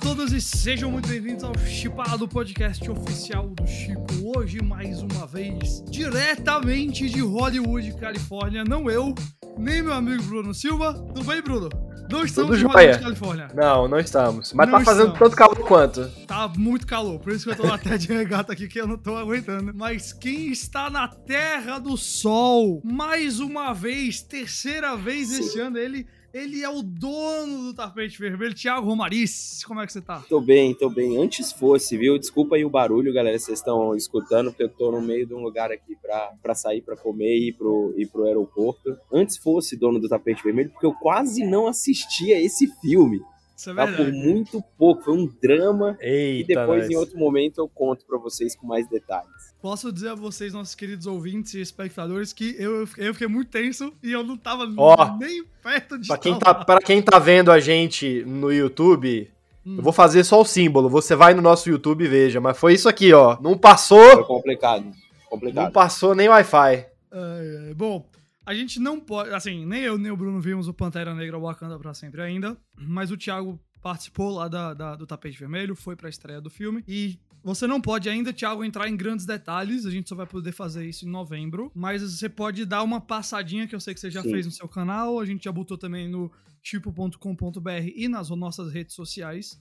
todos e sejam muito bem-vindos ao Chipado, podcast oficial do Chipo. Hoje, mais uma vez, diretamente de Hollywood, Califórnia. Não eu, nem meu amigo Bruno Silva. Tudo bem, Bruno? Não estamos Tudo em. Hollywood, Califórnia. Não, não estamos. Mas Não tá fazendo estamos. tanto calor quanto? Tá muito calor, por isso que eu tô até de regata aqui, que eu não tô aguentando. Mas quem está na Terra do Sol, mais uma vez, terceira vez esse ano, ele, ele é o dono do tapete vermelho, Thiago Romariz. Como é que você tá? Tô bem, tô bem. Antes fosse, viu? Desculpa aí o barulho, galera, vocês estão escutando, porque eu tô no meio de um lugar aqui pra, pra sair pra comer e ir pro, ir pro aeroporto. Antes fosse dono do tapete vermelho, porque eu quase não assisti a esse filme. Isso é Tá? Por muito pouco. Foi um drama. Eita, E depois, nós. em outro momento, eu conto pra vocês com mais detalhes. Posso dizer a vocês, nossos queridos ouvintes e espectadores, que eu, eu fiquei muito tenso e eu não tava Ó, nem perto de Pra quem, tá, pra quem tá vendo a gente no YouTube, Hum. eu vou fazer só o símbolo. Você vai no nosso YouTube e veja. Mas foi isso aqui, ó. Não Foi passou, complicado. não Complicado. passou nem Wi-Fi. Ai, ai. Bom, a gente não pode. Assim, nem eu nem o Bruno vimos o Pantera Negra Wakanda pra sempre ainda. Mas o Thiago participou lá da, da- do Tapete Vermelho, foi pra estreia do filme. E você não pode ainda, Thiago, entrar em grandes detalhes. A gente só vai poder fazer isso em novembro. Mas você pode dar uma passadinha, que eu sei que você já Sim. fez no seu canal. A gente já botou também no tipo.com.br e nas nossas redes sociais.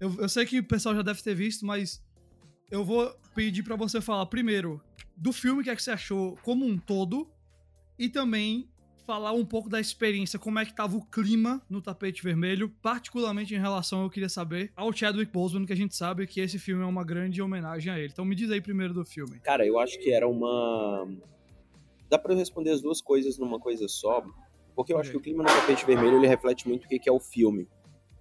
Eu, eu sei que o pessoal já deve ter visto, mas eu vou pedir pra você falar primeiro do filme, o que é que você achou como um todo, e também falar um pouco da experiência, como é que tava o clima no tapete vermelho, particularmente em relação, eu queria saber, ao Chadwick Boseman, que a gente sabe que esse filme é uma grande homenagem a ele. Então me diz aí primeiro do filme. Cara, eu acho que era uma. Dá pra eu responder as duas coisas numa coisa só, porque eu acho que o clima no tapete vermelho ele reflete muito o que é o filme.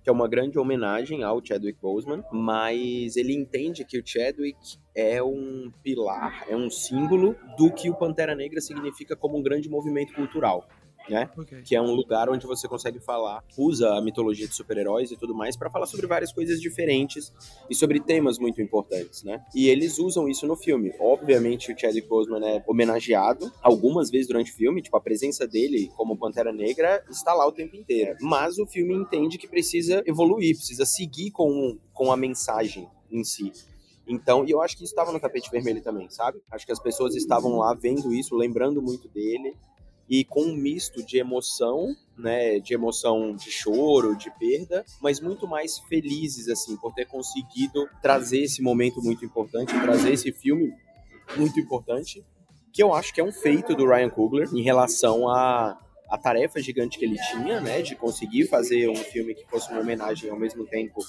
Que é uma grande homenagem ao Chadwick Boseman, mas ele entende que o Chadwick é um pilar, é um símbolo do que o Pantera Negra significa como um grande movimento cultural, né? Ok. que é um lugar onde você consegue falar, usa a mitologia de super-heróis e tudo mais pra falar sobre várias coisas diferentes e sobre temas muito importantes, né? E eles usam isso no filme. Obviamente o Chadwick Boseman é homenageado algumas vezes durante o filme, tipo a presença dele como Pantera Negra está lá o tempo inteiro. Mas o filme entende que precisa evoluir, precisa seguir com, com a mensagem em si. Então, e eu acho que isso estava no tapete vermelho também, sabe? Acho que as pessoas estavam lá vendo isso, lembrando muito dele e com um misto de emoção, né, de emoção de choro, de perda, mas muito mais felizes assim por ter conseguido trazer esse momento muito importante, trazer esse filme muito importante, que eu acho que é um feito do Ryan Coogler em relação a a tarefa gigante que ele tinha, né, de conseguir fazer um filme que fosse uma homenagem ao mesmo tempo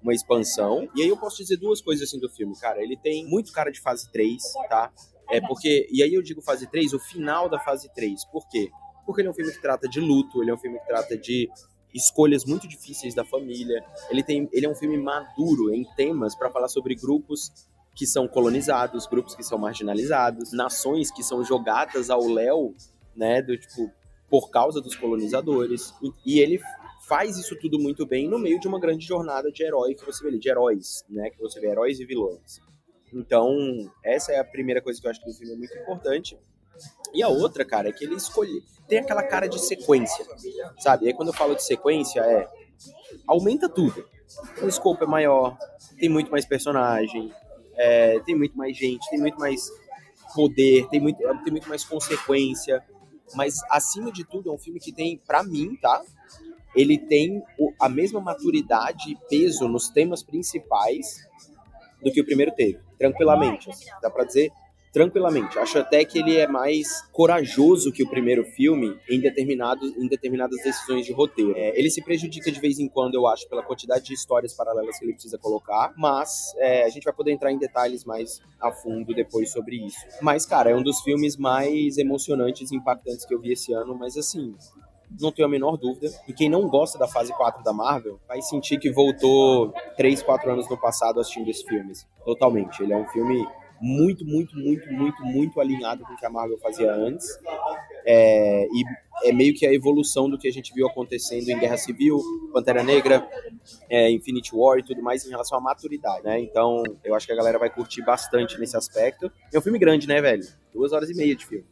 uma expansão. E aí eu posso dizer duas coisas assim do filme, cara. Ele tem muito cara de fase 3, tá? É porque, e aí eu digo fase 3, o final da fase 3. Por quê? Porque ele é um filme que trata de luto, ele é um filme que trata de escolhas muito difíceis da família. Ele tem, ele é um filme maduro em temas para falar sobre grupos que são colonizados, grupos que são marginalizados, nações que são jogadas ao léu, né, do tipo por causa dos colonizadores. E, e ele faz isso tudo muito bem no meio de uma grande jornada de herói que você vê ali, de heróis, né, que você vê heróis e vilões. Então, essa é a primeira coisa que eu acho que o filme é muito importante. E a outra, cara, é que ele escolhe. Tem aquela cara de sequência, sabe? E aí quando eu falo de sequência, é. Aumenta tudo. O escopo é maior, tem muito mais personagem, é, tem muito mais gente, tem muito mais poder, tem muito, tem muito mais consequência. Mas, acima de tudo, é um filme que tem, pra mim, tá? Ele tem a mesma maturidade e peso nos temas principais do que o primeiro teve. Tranquilamente. Dá pra dizer tranquilamente. Acho até que ele é mais corajoso que o primeiro filme em, determinados, em determinadas decisões de roteiro. É, ele se prejudica de vez em quando, eu acho, pela quantidade de histórias paralelas que ele precisa colocar, mas é, a gente vai poder entrar em detalhes mais a fundo depois sobre isso. Mas, cara, é um dos filmes mais emocionantes e impactantes que eu vi esse ano, mas assim, não tenho a menor dúvida. E quem não gosta da fase 4 da Marvel vai sentir que voltou 3, 4 anos no passado assistindo esse filme. assim, Totalmente. Ele é um filme muito, muito, muito, muito, muito alinhado com o que a Marvel fazia antes. É, e é meio que a evolução do que a gente viu acontecendo em Guerra Civil, Pantera Negra, é, Infinity War e tudo mais em relação à maturidade, né? Então, eu acho que a galera vai curtir bastante nesse aspecto. É um filme grande, né, velho? Duas horas e meia de filme.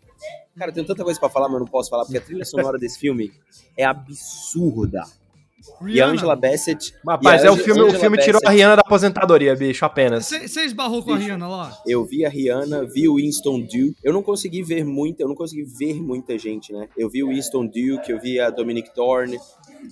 Cara, eu tenho tanta coisa pra falar, mas eu não posso falar, porque a trilha sonora desse filme é absurda. E a Angela Bassett. Rapaz, é o filme, o filme tirou a. Rihanna da aposentadoria, bicho, apenas. Você esbarrou com a Rihanna lá? Eu vi a Rihanna, vi o Winston Duke. Eu não consegui ver muita, eu não consegui ver muita gente, né? Eu vi o Winston Duke, eu vi a Dominic Thorne,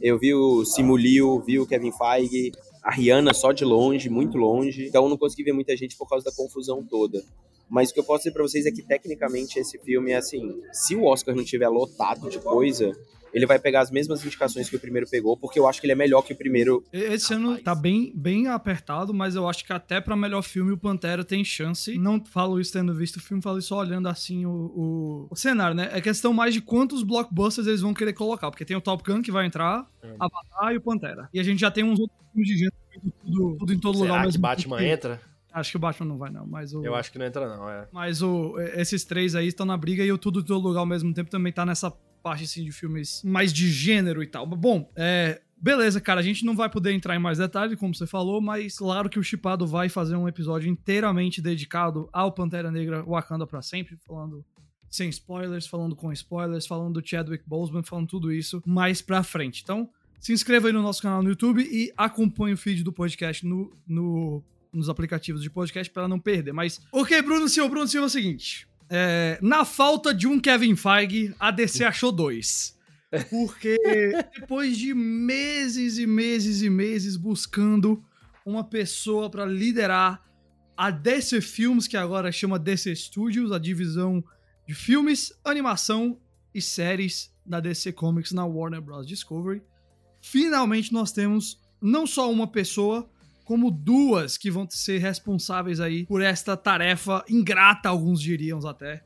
eu vi o Simu Liu, vi o Kevin Feige, a Rihanna só de longe, muito longe. Então eu não consegui ver muita gente por causa da confusão toda. Mas o que eu posso dizer pra vocês é que tecnicamente esse filme é assim, se o Oscar não tiver lotado de coisa, ele vai pegar as mesmas indicações que o primeiro pegou, porque eu acho que ele é melhor que o primeiro. Esse ano tá bem, bem apertado, mas eu acho que até pra melhor filme o Pantera tem chance. Não falo isso tendo visto o filme, falo isso só olhando assim o, o, o cenário, né? É questão mais de quantos blockbusters eles vão querer colocar, porque tem o Top Gun que vai entrar, Avatar e o Pantera. E a gente já tem uns outros filmes de gênero tudo, tudo em todo lugar. ao Será que mesmo Batman tempo. entra? Acho que o Batman não vai, não. Mas o, Eu acho que não entra, não, é. mas o, esses três aí estão na briga e o Tudo Todo Lugar ao mesmo tempo também tá nessa parte assim, de filmes mais de gênero e tal. Bom, é. Beleza, cara, a gente não vai poder entrar em mais detalhes, como você falou, mas claro que o Chipado vai fazer um episódio inteiramente dedicado ao Pantera Negra Wakanda pra sempre, falando sem spoilers, falando com spoilers, falando do Chadwick Boseman, falando tudo isso mais pra frente. Então, se inscreva aí no nosso canal no YouTube e acompanhe o feed do podcast no, no- nos aplicativos de podcast para não perder. Mas, ok, Bruno Silva, Bruno Silva é o seguinte. é, na falta de um Kevin Feige, a DC achou dois. Porque depois de meses e meses e meses buscando uma pessoa para liderar a DC Films, que agora chama DC Studios, a divisão de filmes, animação e séries da DC Comics na Warner Bros. Discovery. Finalmente nós temos não só uma pessoa, como duas que vão ser responsáveis aí por esta tarefa ingrata, alguns diriam até,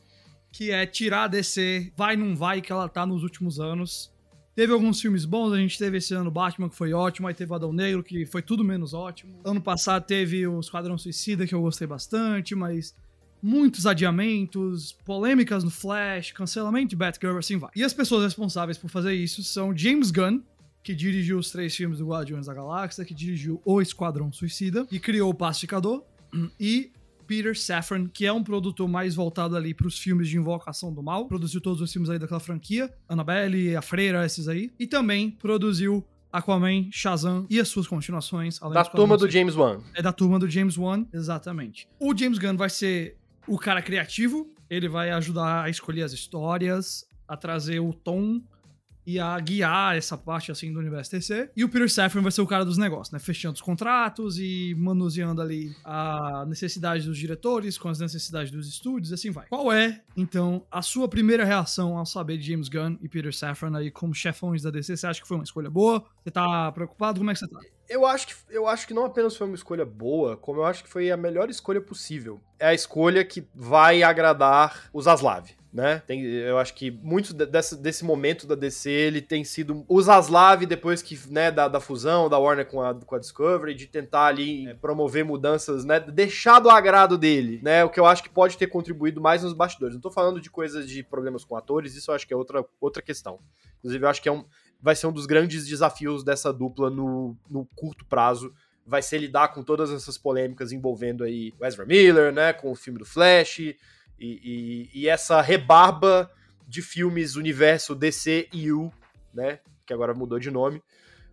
que é tirar a DC, vai não vai que ela tá nos últimos anos. Teve alguns filmes bons, a gente teve esse ano Batman, que foi ótimo, aí teve Adão Negro, que foi tudo menos ótimo. Ano passado teve o Esquadrão Suicida, que eu gostei bastante, mas muitos adiamentos, polêmicas no Flash, cancelamento de Batgirl, assim vai. E as pessoas responsáveis por fazer isso são James Gunn, que dirigiu os três filmes do Guardiões da Galáxia, que dirigiu O Esquadrão Suicida e criou o Pacificador, e Peter Safran, que é um produtor mais voltado ali pros filmes de Invocação do Mal, produziu todos os filmes aí daquela franquia, Annabelle, A Freira, esses aí, e também produziu Aquaman, Shazam e as suas continuações. além Da turma do. James Wan. É da turma do James Wan, exatamente. O James Gunn vai ser o cara criativo, ele vai ajudar a escolher as histórias, a trazer o tom e a guiar essa parte assim do universo TC. E o Peter Safran vai ser o cara dos negócios, né? Fechando os contratos e manuseando ali a necessidade dos diretores com as necessidades dos estúdios e assim vai. Qual é, então, a sua primeira reação ao saber de James Gunn e Peter Safran aí como chefões da DC? Você acha que foi uma escolha boa? Você tá preocupado? Como é que você tá? Eu acho, que, eu acho que não apenas foi uma escolha boa, como eu acho que foi a melhor escolha possível. É a escolha que vai agradar os Zaslav, né? Tem, eu acho que muito de- desse, desse momento da DC, ele tem sido o Zaslav, depois que, né, da, da fusão da Warner com a, com a Discovery, de tentar ali é, promover mudanças, né? Deixar do agrado dele, né? O que eu acho que pode ter contribuído mais nos bastidores. Não tô falando de coisas de problemas com atores, isso eu acho que é outra, outra questão. Inclusive, eu acho que é um, vai ser um dos grandes desafios dessa dupla no, no curto prazo. Vai ser lidar com todas essas polêmicas envolvendo aí o Ezra Miller, né? Com o filme do Flash e, e, e essa rebarba de filmes universo DC e U, né? Que agora mudou de nome.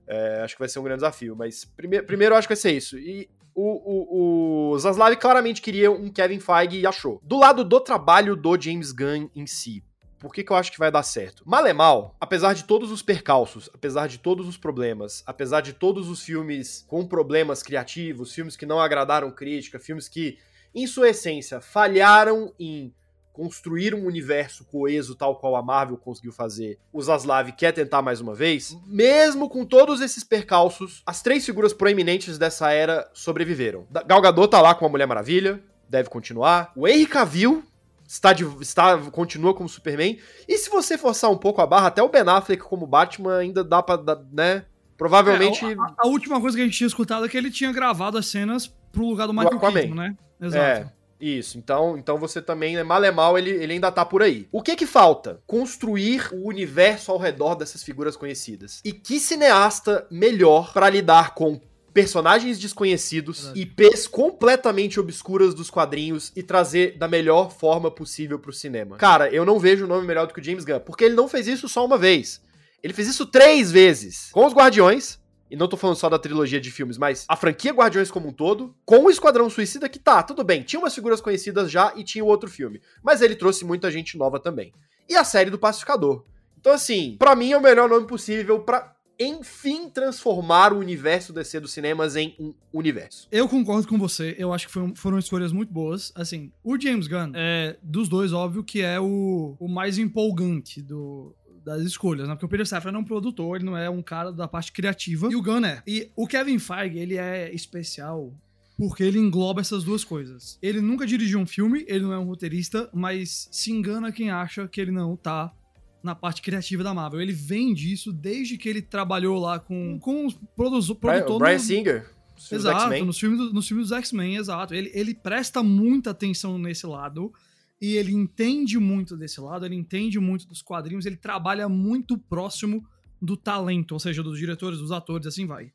É, acho que vai ser um grande desafio. Mas prime primeiro acho que vai ser isso. E o, o, o Zaslav claramente queria um Kevin Feige e achou. Do lado do trabalho do James Gunn em si, por que, que eu acho que vai dar certo? Mal é mal, apesar de todos os percalços, apesar de todos os problemas, apesar de todos os filmes com problemas criativos, filmes que não agradaram crítica, filmes que, em sua essência, falharam em construir um universo coeso tal qual a Marvel conseguiu fazer, o Zaslav quer tentar mais uma vez, mesmo com todos esses percalços, as três figuras proeminentes dessa era sobreviveram. Da- Gal Gadot tá lá com a Mulher Maravilha, deve continuar. O Henry Cavill está, de, está continua como Superman. E se você forçar um pouco a barra, até o Ben Affleck como Batman ainda dá pra, né? Provavelmente... É, a, a última coisa que a gente tinha escutado é que ele tinha gravado as cenas pro lugar do Michael. Keaton, né? Exato. É, isso. Então, então você também, né, mal é mal, ele, ele ainda tá por aí. O que que falta? Construir o universo ao redor dessas figuras conhecidas. E que cineasta melhor pra lidar com personagens desconhecidos. IPs completamente obscuras dos quadrinhos e trazer da melhor forma possível pro cinema. Cara, eu não vejo nome melhor do que o James Gunn, porque ele não fez isso só uma vez. Ele fez isso três vezes. Com os Guardiões, e não tô falando só da trilogia de filmes, mas a franquia Guardiões como um todo, com o Esquadrão Suicida, que tá, tudo bem, tinha umas figuras conhecidas já e tinha o outro filme, mas ele trouxe muita gente nova também. E a série do Pacificador. Então, assim, para mim é o melhor nome possível para enfim transformar o universo DC dos cinemas em um universo. Eu concordo com você, eu acho que foram, foram escolhas muito boas. Assim, o James Gunn é dos dois, óbvio, que é o, o mais empolgante do, das escolhas, né? Porque o Peter Safran é um produtor, ele não é um cara da parte criativa. E o Gunn é. E o Kevin Feige, ele é especial porque ele engloba essas duas coisas. Ele nunca dirigiu um filme, ele não é um roteirista, mas se engana quem acha que ele não tá na parte criativa da Marvel. Ele vem disso desde que ele trabalhou lá com, com os produ produtores. Brian no... Singer. Exato, nos filmes, do, nos filmes dos X-Men, exato. Ele, ele presta muita atenção nesse lado e ele entende muito desse lado, ele entende muito dos quadrinhos, ele trabalha muito próximo do talento, ou seja, dos diretores, dos atores, assim vai.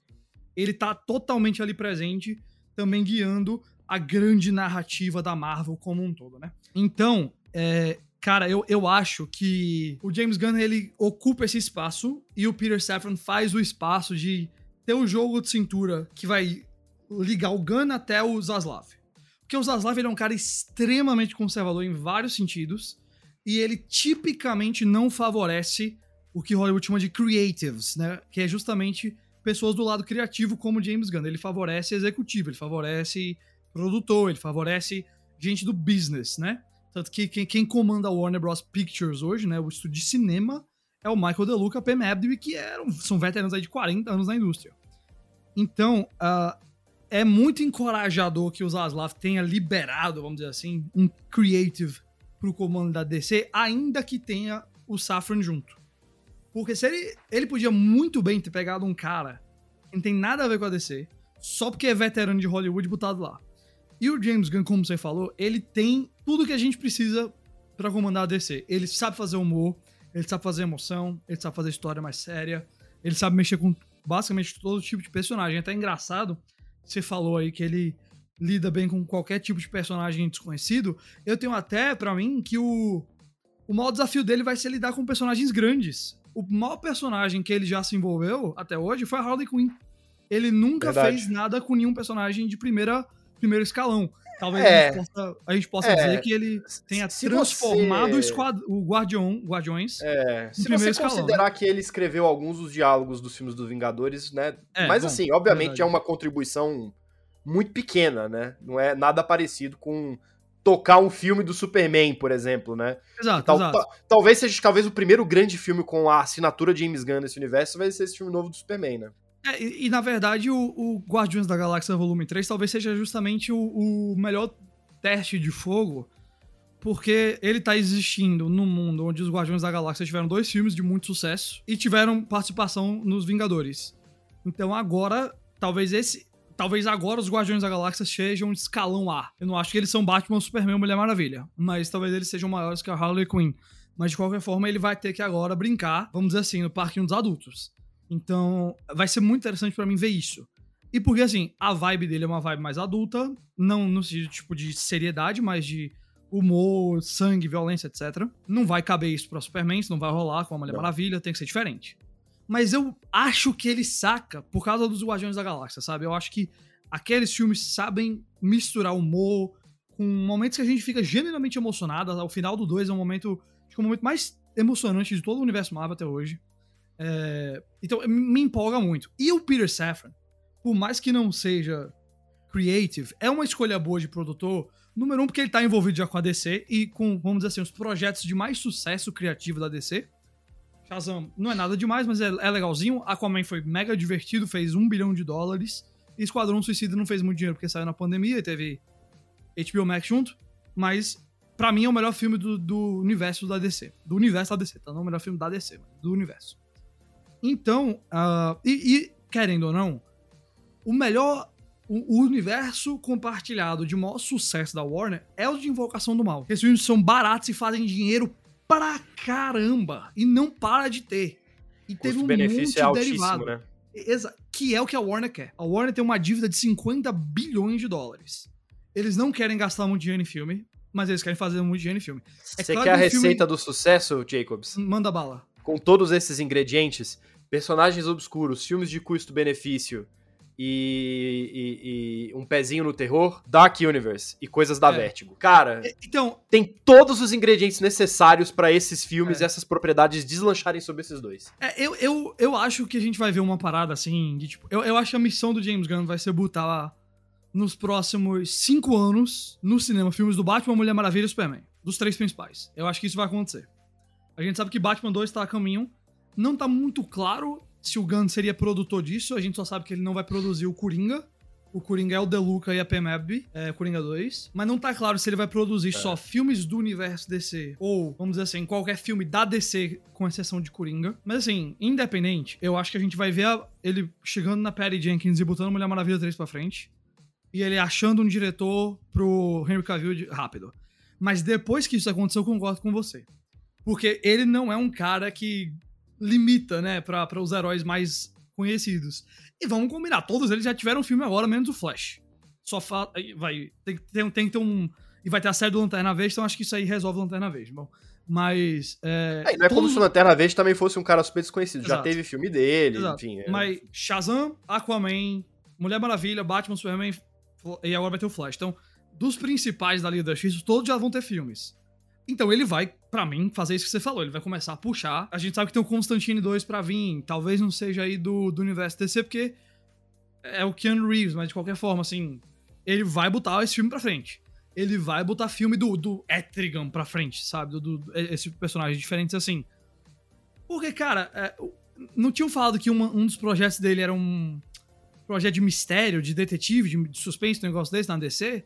Ele tá totalmente ali presente, também guiando a grande narrativa da Marvel como um todo, né? Então, é, Cara, eu, eu acho que o James Gunn ele ocupa esse espaço e o Peter Safran faz o espaço de ter um jogo de cintura que vai ligar o Gunn até o Zaslav. Porque o Zaslav ele é um cara extremamente conservador em vários sentidos e ele tipicamente não favorece o que Hollywood chama de creatives, né? Que é justamente pessoas do lado criativo como James Gunn. Ele favorece executivo, ele favorece produtor, ele favorece gente do business, né? Tanto que quem, quem comanda a Warner Bros. Pictures hoje, né, o estúdio de cinema, é o Michael DeLuca, Pam Abdy, que eram, são veteranos aí de 40 anos na indústria. Então, uh, é muito encorajador que o Zaslav tenha liberado, vamos dizer assim, um creative pro comando da DC, ainda que tenha o Safran junto. Porque se ele, ele podia muito bem ter pegado um cara que não tem nada a ver com a DC, só porque é veterano de Hollywood botado lá. E o James Gunn, como você falou, ele tem tudo que a gente precisa para comandar a DC. Ele sabe fazer humor, ele sabe fazer emoção, ele sabe fazer história mais séria, ele sabe mexer com basicamente todo tipo de personagem. É até engraçado, você falou aí que ele lida bem com qualquer tipo de personagem desconhecido. Eu tenho até para mim que o o maior desafio dele vai ser lidar com personagens grandes. O maior personagem que ele já se envolveu até hoje foi a Harley Quinn. Ele nunca Verdade. fez nada com nenhum personagem de primeira primeiro escalão. Talvez é, a gente possa, a gente possa é, dizer que ele tenha transformado você, o, Guardião, Guardiões. É, se você escalão, considerar né? que ele escreveu alguns dos diálogos dos filmes dos Vingadores, né? É, Mas bom, assim, obviamente é uma contribuição muito pequena, né? Não é nada parecido com tocar um filme do Superman, por exemplo, né? Exato, tal, exato. Talvez seja talvez o primeiro grande filme com a assinatura de James Gunn nesse universo vai ser esse filme novo do Superman, né? É, e, e, na verdade, o, o, Guardiões da Galáxia Volume 3 talvez seja justamente o, o, melhor teste de fogo, porque ele tá existindo num mundo onde os Guardiões da Galáxia tiveram dois filmes de muito sucesso e tiveram participação nos Vingadores. Então agora, talvez esse. Talvez agora os Guardiões da Galáxia sejam de escalão A. Eu não acho que eles são Batman, Superman ou Mulher Maravilha, mas talvez eles sejam maiores que a Harley Quinn. Mas de qualquer forma, ele vai ter que agora brincar, vamos dizer assim, no parquinho dos adultos. Então, vai ser muito interessante para mim ver isso. E porque, assim, a vibe dele é uma vibe mais adulta, não no tipo de seriedade, mas de humor, sangue, violência, etc. Não vai caber isso pra Superman, isso não vai rolar com a Mulher não. Maravilha, tem que ser diferente. Mas eu acho que ele saca por causa dos Guardiões da Galáxia, sabe? Eu acho que aqueles filmes sabem misturar humor com momentos que a gente fica genuinamente emocionado. O final do 2 é um momento, acho que é o momento mais emocionante de todo o universo Marvel até hoje. É, então, me empolga muito. E o Peter Safran, por mais que não seja creative, é uma escolha boa de produtor. Número um, porque ele tá envolvido já com a DC e com, vamos dizer assim, os projetos de mais sucesso criativo da DC. Shazam não é nada demais, mas é, é legalzinho. Aquaman foi mega divertido, fez um bilhão de dólares. E Esquadrão Suicida não fez muito dinheiro porque saiu na pandemia e teve HBO Max junto. Mas, para mim, é o melhor filme do, do universo da DC. Do universo da DC, tá? Não é o melhor filme da DC, mas do universo. Então, uh, e, e, querendo ou não, o melhor, o, o, universo compartilhado de maior sucesso da Warner é o de Invocação do Mal. Esses filmes são baratos e fazem dinheiro pra caramba. E não para de ter. E teve um monte é de derivado. Né? Exa que é o que a Warner quer. A Warner tem uma dívida de 50 bilhões de dólares. Eles não querem gastar muito dinheiro em filme, mas eles querem fazer muito dinheiro em filme. É Você claro quer a receita filme... do sucesso, Jacobs? Manda bala com todos esses ingredientes, personagens obscuros, filmes de custo-benefício e, e- e um pezinho no terror, Dark Universe e coisas da É. Vertigo. Cara, Então, tem todos os ingredientes necessários pra esses filmes É. e essas propriedades deslancharem sobre esses dois. é, eu, eu, eu acho que a gente vai ver uma parada assim, de tipo. Eu, eu acho que a missão do James Gunn vai ser botar nos próximos cinco anos no cinema filmes do Batman, Mulher Maravilha e Superman. Dos três principais. Eu acho que isso vai acontecer. A gente sabe que Batman 2 tá a caminho. Não tá muito claro se o Gunn seria produtor disso. A gente só sabe que ele não vai produzir o Coringa. O Coringa é o Deluca e a PMAB, é Coringa 2. Mas não tá claro se ele vai produzir só filmes do universo DC ou, vamos dizer assim, qualquer filme da DC, com exceção de Coringa. Mas assim, independente, eu acho que a gente vai ver a- ele chegando na Patty Jenkins e botando Mulher Maravilha 3 pra frente. E ele achando um diretor pro Henry Cavill de- rápido. Mas depois que isso aconteceu, eu concordo com você. Porque ele não é um cara que limita, né, pra os heróis mais conhecidos. E vamos combinar, todos eles já tiveram filme agora, menos o Flash. Só fa aí vai tem, que ter- tem que ter um e vai ter a série do Lanterna Verde, então acho que isso aí resolve o Lanterna Verde, bom. Mas é, É, e não é como se o Lanterna Verde também fosse um cara super desconhecido. Já Exato. teve filme dele, Exato. enfim. é- Mas Shazam, Aquaman, Mulher Maravilha, Batman, Superman e agora vai ter o Flash. Então, dos principais da Liga da Justiça, todos já vão ter filmes. Então ele vai, pra mim, fazer isso que você falou. Ele vai começar a puxar. A gente sabe que tem o Constantine 2 pra vir. Talvez não seja aí do, do universo DC, porque é o Keanu Reeves, mas de qualquer forma, assim, ele vai botar esse filme pra frente. Ele vai botar filme do, do Etrigan pra frente, sabe? Do, do- esse personagem diferente assim. Porque, cara, é, não tinham falado que uma- um dos projetos dele era um projeto de mistério, de detetive, de, de suspense, um negócio desse na DC?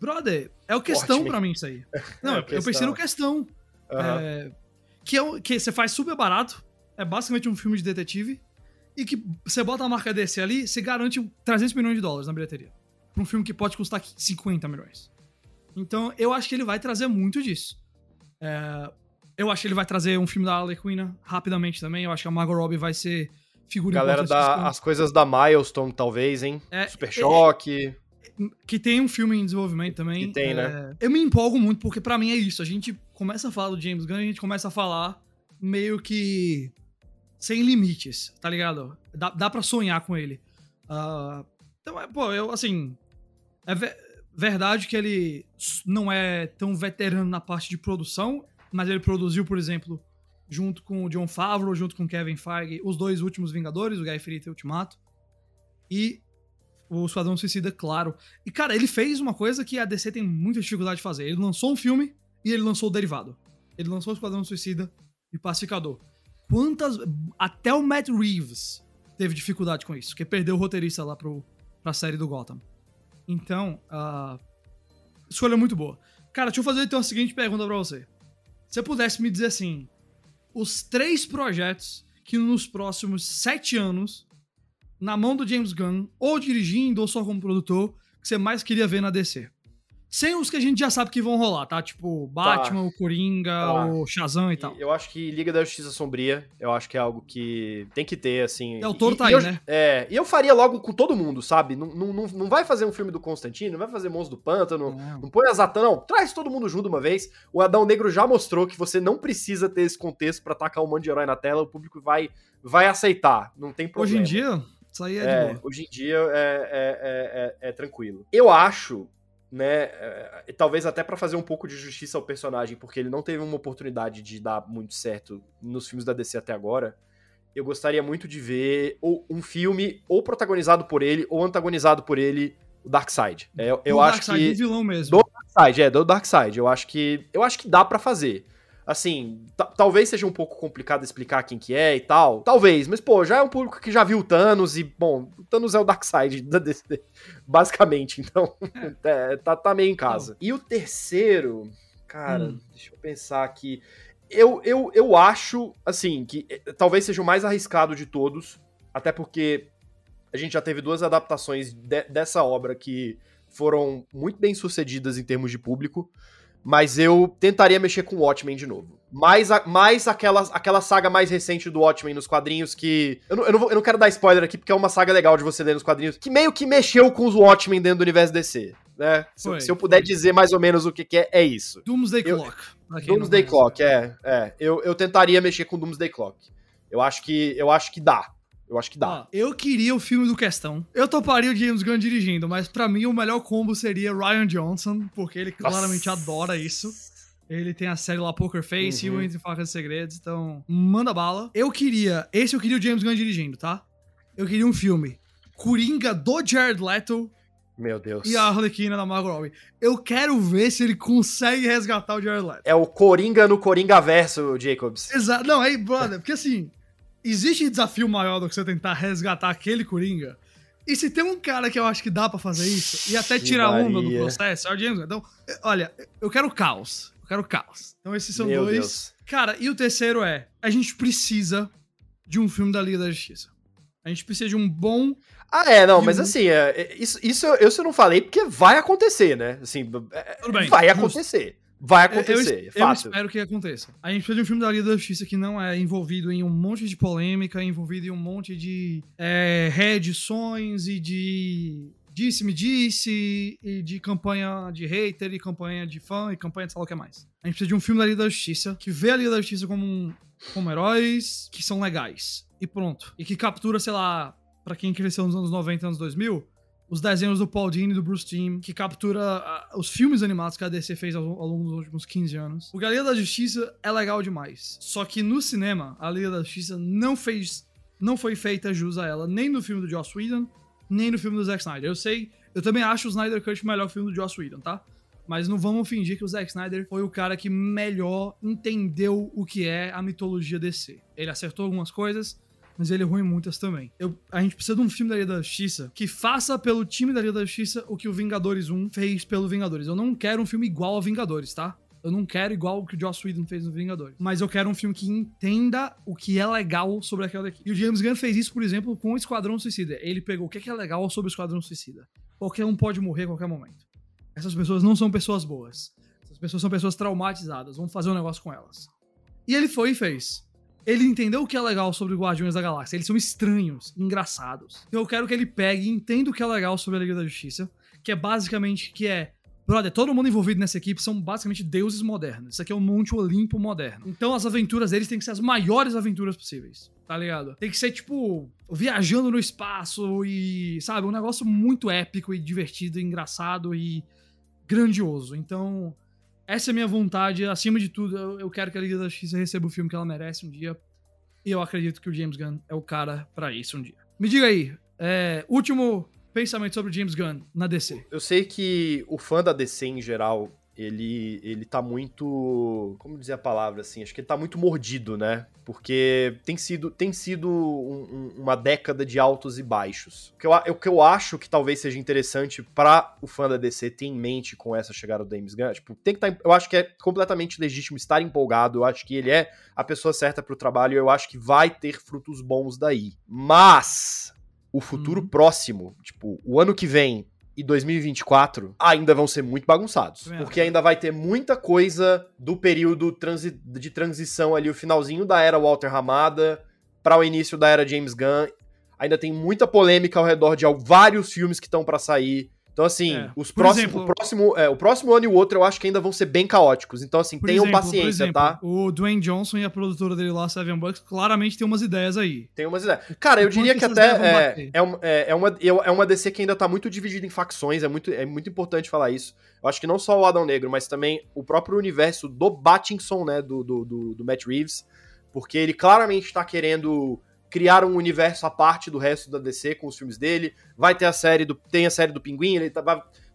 Brother, é o questão pra mim isso aí. Não, É eu pensei no questão. Aham. É, que, é, que você faz super barato, é basicamente um filme de detetive, e que você bota a marca DC ali, você garante 300 milhões de dólares na bilheteria. Pra um filme que pode custar 50 milhões. Então, eu acho que ele vai trazer muito disso. É, eu acho que ele vai trazer um filme da Harley Quinn rapidamente também. Eu acho que a Margot Robbie vai ser figura Galera da as coisas da Milestone, talvez, hein? É, Super Choque. que tem um filme em desenvolvimento também. Que tem, É, né? Eu me empolgo muito porque pra mim é isso. A gente começa a falar do James Gunn a gente começa a falar meio que sem limites, tá ligado? Dá, dá pra sonhar com ele. Ah, então, é, pô, eu, assim. É ve- verdade que ele não é tão veterano na parte de produção, mas ele produziu, por exemplo, junto com o John Favreau, junto com o Kevin Feige, os dois últimos Vingadores, o Guy Fieri e o Ultimato. E o Esquadrão Suicida, claro. E, cara, ele fez uma coisa que a DC tem muita dificuldade de fazer. Ele lançou um filme e ele lançou o derivado. Ele lançou o Esquadrão Suicida e Pacificador. Quantas. Até o Matt Reeves teve dificuldade com isso, porque perdeu o roteirista lá pro, pra série do Gotham. Então, a escolha muito boa. Cara, deixa eu fazer então a seguinte pergunta pra você. Se você pudesse me dizer assim: os três projetos que nos próximos sete anos na mão do James Gunn, ou dirigindo, ou só como produtor, que você mais queria ver na DC? Sem os que a gente já sabe que vão rolar, tá? Tipo, Batman, o Coringa, Tá. o Shazam e tal. E Eu acho que Liga da Justiça Sombria, eu acho que é algo que tem que ter, assim. É, o Toro E- tá e aí, eu- né? É, e eu faria logo com todo mundo, sabe? Não, não, não, não vai fazer um filme do Constantino, não vai fazer Monstro do Pântano, Não. não põe a Zatan, não. Traz todo mundo junto uma vez. O Adão Negro já mostrou que você não precisa ter esse contexto pra tacar um monte de herói na tela, o público vai, vai aceitar, não tem problema. Hoje em dia, isso aí é, É, de boa. hoje em dia é, é- é- é- é tranquilo. Eu acho, né, é, talvez até pra fazer um pouco de justiça ao personagem, porque ele não teve uma oportunidade de dar muito certo nos filmes da DC até agora. Eu gostaria muito de ver ou um filme ou protagonizado por ele ou antagonizado por ele, o Darkseid. É, eu Do acho Darkseid, que do vilão mesmo. do Darkseid, é, do Darkseid. Eu acho que eu acho que dá pra fazer. Assim, ta- talvez seja um pouco complicado explicar quem que é e tal. Talvez, mas pô, já é um público que já viu o Thanos e, bom, o Thanos é o Darkseid, da DC, basicamente. Então, é, tá, tá meio em casa. E o terceiro, cara, Hum. deixa eu pensar aqui. Eu, eu, eu acho, assim, que eh, talvez seja o mais arriscado de todos, até porque a gente já teve duas adaptações de- dessa obra que foram muito bem sucedidas em termos de público, mas eu tentaria mexer com o Watchmen de novo. Mais, a- mais aquela, aquela saga mais recente do Watchmen nos quadrinhos que. Eu não, eu, não vou- eu não quero dar spoiler aqui, porque é uma saga legal de você ler nos quadrinhos, que meio que mexeu com os Watchmen dentro do universo DC. Né? Se, eu- Foi, se eu puder dizer mais ou menos o que, que é, é isso. Doomsday Eu- Clock. Doomsday. Clock, é. é. Eu, eu tentaria mexer com Doomsday Clock. Eu acho que, eu acho que dá. Eu acho que dá. Eu queria o filme do Questão. Eu toparia o James Gunn dirigindo, mas pra mim o melhor combo seria Ryan Johnson, porque ele claramente Nossa. adora isso. Ele tem a série lá Poker Face Uhum. e o Entre Facas e Segredos, então manda bala. Eu queria, esse eu queria o James Gunn dirigindo, tá? Eu queria um filme Coringa do Jared Leto Meu Deus. e a Arlequina da Margot Robbie. Eu quero ver se ele consegue resgatar o Jared Leto. É o Coringa no Coringa verso, Jacobs. Exato. Não, aí, brother, porque assim, existe desafio maior do que você tentar resgatar aquele Coringa. E se tem um cara que eu acho que dá pra fazer isso, e até tirar onda do processo, é o James. Então, olha, eu quero caos. Eu quero caos. Então esses são Meu dois. Deus. Cara, e o terceiro é, a gente precisa de um filme da Liga da Justiça. A gente precisa de um bom... Ah, é, não, mas o- assim, é, é, isso, isso eu, isso eu não falei porque vai acontecer, né? Assim, é, Tudo bem, vai acontecer. Vai Eu- eu, acontecer, eu espero que aconteça. A gente precisa de um filme da Liga da Justiça que não é envolvido em um monte de polêmica, envolvido em um monte de é, reedições e de disse-me disse, e de campanha de hater, e campanha de fã, e campanha de sei lá o que mais. A gente precisa de um filme da Liga da Justiça que vê a Liga da Justiça como, um- como heróis que são legais. E pronto. E que captura, sei lá, pra quem cresceu nos anos 90 e anos 2000, os desenhos do Paul Dini e do Bruce Timm, que captura ah, os filmes animados que a DC fez ao, ao longo dos últimos 15 anos. O Liga da Justiça é legal demais. Só que no cinema, a Liga da Justiça não fez. Não foi feita jus a ela, nem no filme do Joss Whedon, nem no filme do Zack Snyder. Eu sei, eu também acho o Snyder Cut o melhor filme do Joss Whedon, tá? Mas não vamos fingir que o Zack Snyder foi o cara que melhor entendeu o que é a mitologia DC. Ele acertou algumas coisas, mas ele errou em muitas também. Eu- a gente precisa de um filme da Liga da Justiça que faça pelo time da Liga da Justiça o que o Vingadores 1 fez pelo Vingadores. Eu não quero um filme igual a Vingadores, tá? Eu não quero igual o que o Joss Whedon fez no Vingadores. Mas eu quero um filme que entenda o que é legal sobre aquela equipe. E o James Gunn fez isso, por exemplo, com o Esquadrão Suicida. Ele pegou o é que é legal sobre o Esquadrão Suicida. Qualquer um pode morrer a qualquer momento. Essas pessoas não são pessoas boas. Essas pessoas são pessoas traumatizadas. Vamos fazer um negócio com elas. E ele foi e fez. Ele entendeu o que é legal sobre Guardiões da Galáxia. Eles são estranhos, engraçados. Então eu quero que ele pegue e entenda o que é legal sobre a Liga da Justiça, que é basicamente que é Brother, todo mundo envolvido nessa equipe são basicamente deuses modernos. Isso aqui é um Monte Olimpo moderno. Então as aventuras deles têm que ser as maiores aventuras possíveis, tá ligado? Tem que ser, tipo, viajando no espaço e, sabe, um negócio muito épico e divertido, e engraçado e grandioso. Então, essa é a minha vontade. Acima de tudo, eu, eu quero que a Liga da Justiça receba o filme que ela merece um dia. E eu acredito que o James Gunn é o cara pra isso um dia. Me diga aí, é, último pensamento sobre o James Gunn na DC. Eu sei que o fã da DC em geral, ele, ele tá muito. Como dizer a palavra assim? Acho que ele tá muito mordido, né? Porque tem sido, tem sido um- um- uma década de altos e baixos. O que, eu, o que eu acho que talvez seja interessante pra o fã da DC ter em mente com essa chegada do James Gunn, tipo, tem que tá, eu acho que é completamente legítimo estar empolgado, eu acho que ele é a pessoa certa pro trabalho, eu acho que vai ter frutos bons daí. Mas o futuro Uhum. próximo, tipo, o ano que vem e 2024 ainda vão ser muito bagunçados. Acho. Porque ainda vai ter muita coisa do período transi- de transição ali, o finalzinho da era Walter Hamada para o início da era James Gunn. Ainda tem muita polêmica ao redor de vários filmes que estão pra sair. Então, assim, É. os Por próximos, exemplo- o, próximo, é, o próximo ano e o outro eu acho que ainda vão ser bem caóticos. Então, assim, tenham exemplo, paciência, exemplo, tá? O Dwayne Johnson e a produtora dele lá, Seven Bucks, claramente tem umas ideias aí. Tem umas ideias. Cara, eu diria que até é, é, é, é uma, é uma DC que ainda tá muito dividida em facções, é muito, é muito importante falar isso. Eu acho que não só o Adão Negro, mas também o próprio universo do Battinson, né, do, do, do, do Matt Reeves, porque ele claramente tá querendo criar um universo à parte do resto da DC com os filmes dele. Vai ter a série do. Tem a série do Pinguim, ele tá,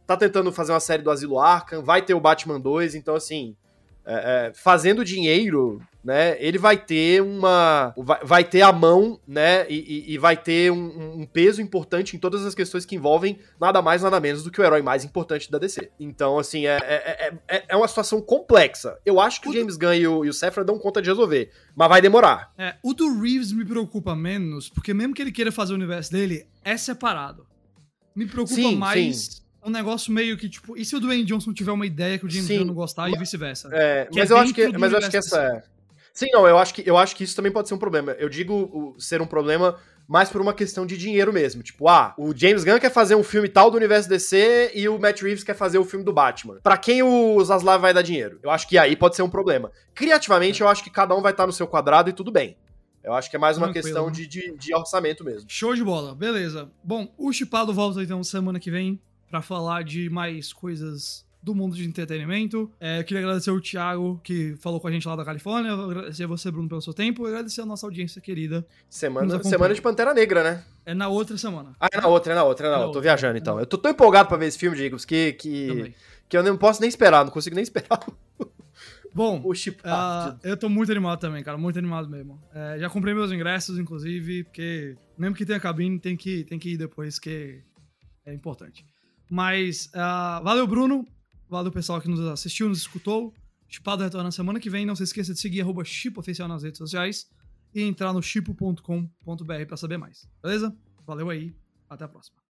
tá tentando fazer uma série do Asilo Arkham, vai ter o Batman 2, então assim. é, é, fazendo dinheiro, né? Ele vai ter uma. Vai, vai ter a mão, né? E, e- e vai ter um, um peso importante em todas as questões que envolvem nada mais, nada menos do que o herói mais importante da DC. Então, assim, é, é, é- é, é uma situação complexa. Eu acho que o O- James Gunn e o, e o Sefra dão conta de resolver, mas vai demorar. É, o do Reeves me preocupa menos, porque mesmo que ele queira fazer o universo dele, é separado. Me preocupa Sim, mais um negócio meio que, tipo, e se o Dwayne Johnson tiver uma ideia que o James Sim. Gunn não gostar e vice-versa? É, Que mas é eu acho que, mas eu acho que essa é. Sim, não, eu acho que eu acho que isso também pode ser um problema. Eu digo o- ser um problema mais por uma questão de dinheiro mesmo. Tipo, ah, o James Gunn quer fazer um filme tal do universo DC e o Matt Reeves quer fazer o filme do Batman. Pra quem o Zaslav vai dar dinheiro? Eu acho que aí pode ser um problema. Criativamente, eu acho que cada um vai estar no seu quadrado e tudo bem. Eu acho que é mais uma Tranquilo. questão de, de, de orçamento mesmo. Show de bola, beleza. Bom, o Chipado volta então semana que vem pra falar de mais coisas do mundo de entretenimento. É, eu queria agradecer o Thiago, que falou com a gente lá da Califórnia. Agradecer a você, Bruno, pelo seu tempo. E agradecer a nossa audiência querida. Semana, semana de Pantera Negra, né? É na outra semana. Ah, é na outra, é na outra, é na na outra. Tô viajando então. Eu tô tão empolgado pra ver esse filme, Jacobs, que, que, Também. que eu não posso nem esperar, não consigo nem esperar Bom, ah, eu tô muito animado também, cara. Muito animado mesmo. É, já comprei meus ingressos, inclusive, porque mesmo que tenha cabine, tem que, tem que ir depois, que é importante. Mas, ah, valeu, Bruno. Valeu, pessoal que nos assistiu, nos escutou. Chipado retorna na semana que vem. Não se esqueça de seguir arroba Oficial nas redes sociais e entrar no chipo.com.br pra saber mais. Beleza? Valeu aí. Até a próxima.